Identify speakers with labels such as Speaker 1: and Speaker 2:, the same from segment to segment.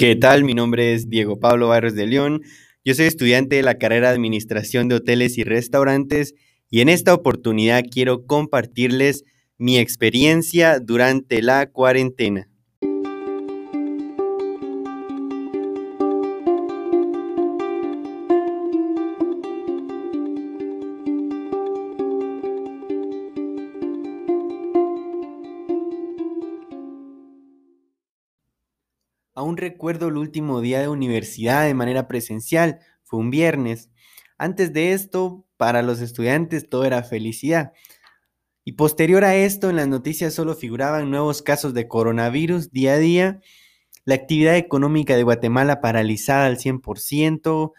Speaker 1: ¿Qué tal? Mi nombre es Diego Pablo Barros de León. Yo soy estudiante de la carrera de Administración de Hoteles y Restaurantes y en esta oportunidad quiero compartirles mi experiencia durante la cuarentena. Aún recuerdo el último día de universidad de manera presencial, fue un viernes. Antes de esto, para los estudiantes todo era felicidad. Y posterior a esto, en las noticias solo figuraban nuevos casos de coronavirus día a día, la actividad económica de Guatemala paralizada al 100%,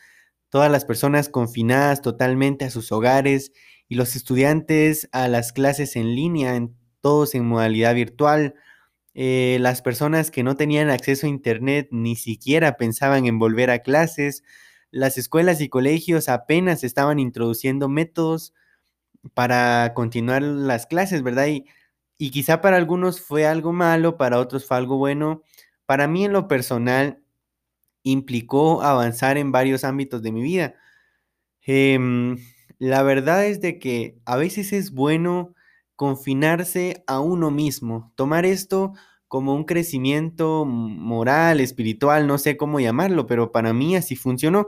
Speaker 1: todas las personas confinadas totalmente a sus hogares y los estudiantes a las clases en línea, todos en modalidad virtual eh, las personas que no tenían acceso a Internet ni siquiera pensaban en volver a clases. Las escuelas y colegios apenas estaban introduciendo métodos para continuar las clases, ¿verdad? Y, y quizá para algunos fue algo malo, para otros fue algo bueno. Para mí en lo personal implicó avanzar en varios ámbitos de mi vida. Em, la verdad es de que a veces es bueno confinarse a uno mismo, tomar esto como un crecimiento moral, espiritual, no sé cómo llamarlo, pero para mí así funcionó.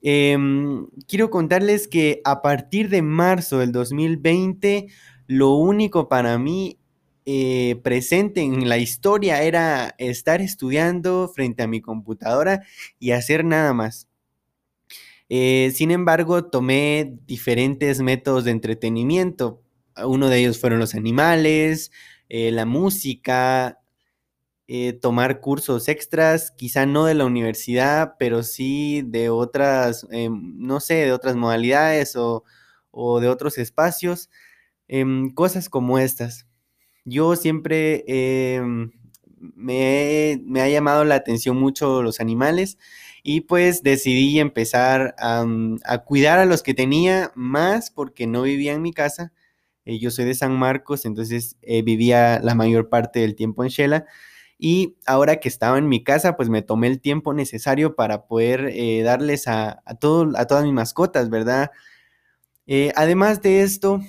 Speaker 1: Em, quiero contarles que a partir de marzo del 2020, lo único para mí eh, presente en la historia era estar estudiando frente a mi computadora y hacer nada más. Eh, sin embargo, tomé diferentes métodos de entretenimiento uno de ellos fueron los animales, eh, la música, eh, tomar cursos extras, quizá no de la universidad, pero sí de otras, em, no sé, de otras modalidades o, de otros espacios, em, cosas como estas. Yo siempre em, me, me, ha llamado la atención mucho los animales y pues decidí empezar a, a cuidar a los que tenía más porque no vivía en mi casa eh, yo soy de San Marcos, entonces eh, vivía la mayor parte del tiempo en Shela. Y ahora que estaba en mi casa, pues me tomé el tiempo necesario para poder eh, darles a, todo, a todas mis mascotas, ¿verdad? además de esto,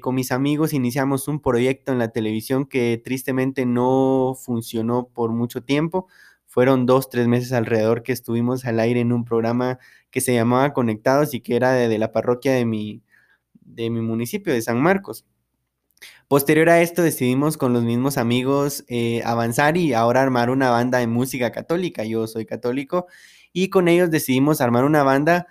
Speaker 1: con mis amigos iniciamos un proyecto en la televisión que tristemente no funcionó por mucho tiempo. Fueron dos, tres meses alrededor que estuvimos al aire en un programa que se llamaba Conectados y que era de la parroquia de mi, de mi municipio, de San Marcos. Posterior a esto decidimos con los mismos amigos eh, avanzar y ahora armar una banda de música católica. Yo soy católico y con ellos decidimos armar una banda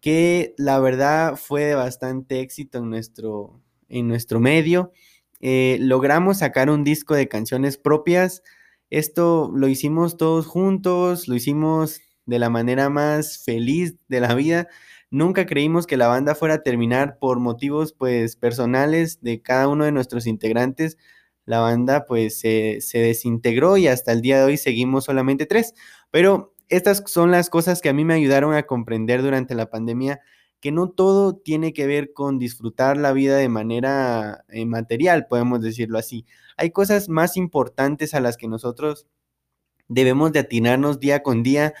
Speaker 1: que la verdad fue de bastante éxito en nuestro, en nuestro medio. Eh, logramos sacar un disco de canciones propias. Esto lo hicimos todos juntos, lo hicimos de la manera más feliz de la vida. Nunca creímos que la banda fuera a terminar por motivos pues personales de cada uno de nuestros integrantes. La banda pues se, desintegró y hasta el día de hoy seguimos solamente tres. Pero estas son las cosas que a mí me ayudaron a comprender durante la pandemia que no todo tiene que ver con disfrutar la vida de manera eh, material, podemos decirlo así. Hay cosas más importantes a las que nosotros debemos de atinarnos día con día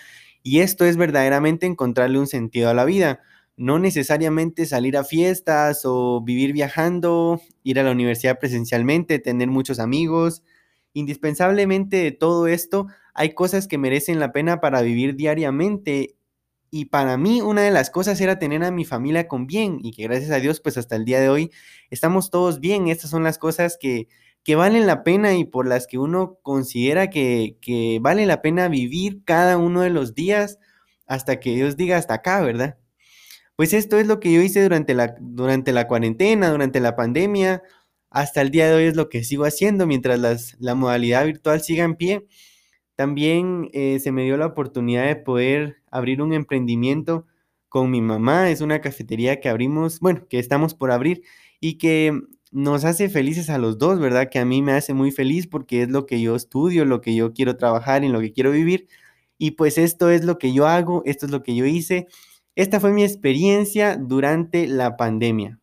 Speaker 1: y esto es verdaderamente encontrarle un sentido a la vida. No necesariamente salir a fiestas o vivir viajando, ir a la universidad presencialmente, tener muchos amigos. Indispensablemente de todo esto, hay cosas que merecen la pena para vivir diariamente. Y para mí una de las cosas era tener a mi familia con bien y que gracias a Dios pues hasta el día de hoy estamos todos bien. Estas son las cosas que, que valen la pena y por las que uno considera que, vale la pena vivir cada uno de los días hasta que Dios diga hasta acá, ¿verdad? Pues esto es lo que yo hice durante la, durante la cuarentena, durante la pandemia, hasta el día de hoy es lo que sigo haciendo mientras la modalidad virtual siga en pie. También eh, se me dio la oportunidad de poder abrir un emprendimiento con mi mamá. Es una cafetería que abrimos, bueno, que estamos por abrir y que nos hace felices a los dos, ¿verdad? Que a mí me hace muy feliz porque es lo que yo estudio, lo que yo quiero trabajar, en lo que quiero vivir. Y pues esto es lo que yo hago, esto es lo que yo hice. Esta fue mi experiencia durante la pandemia.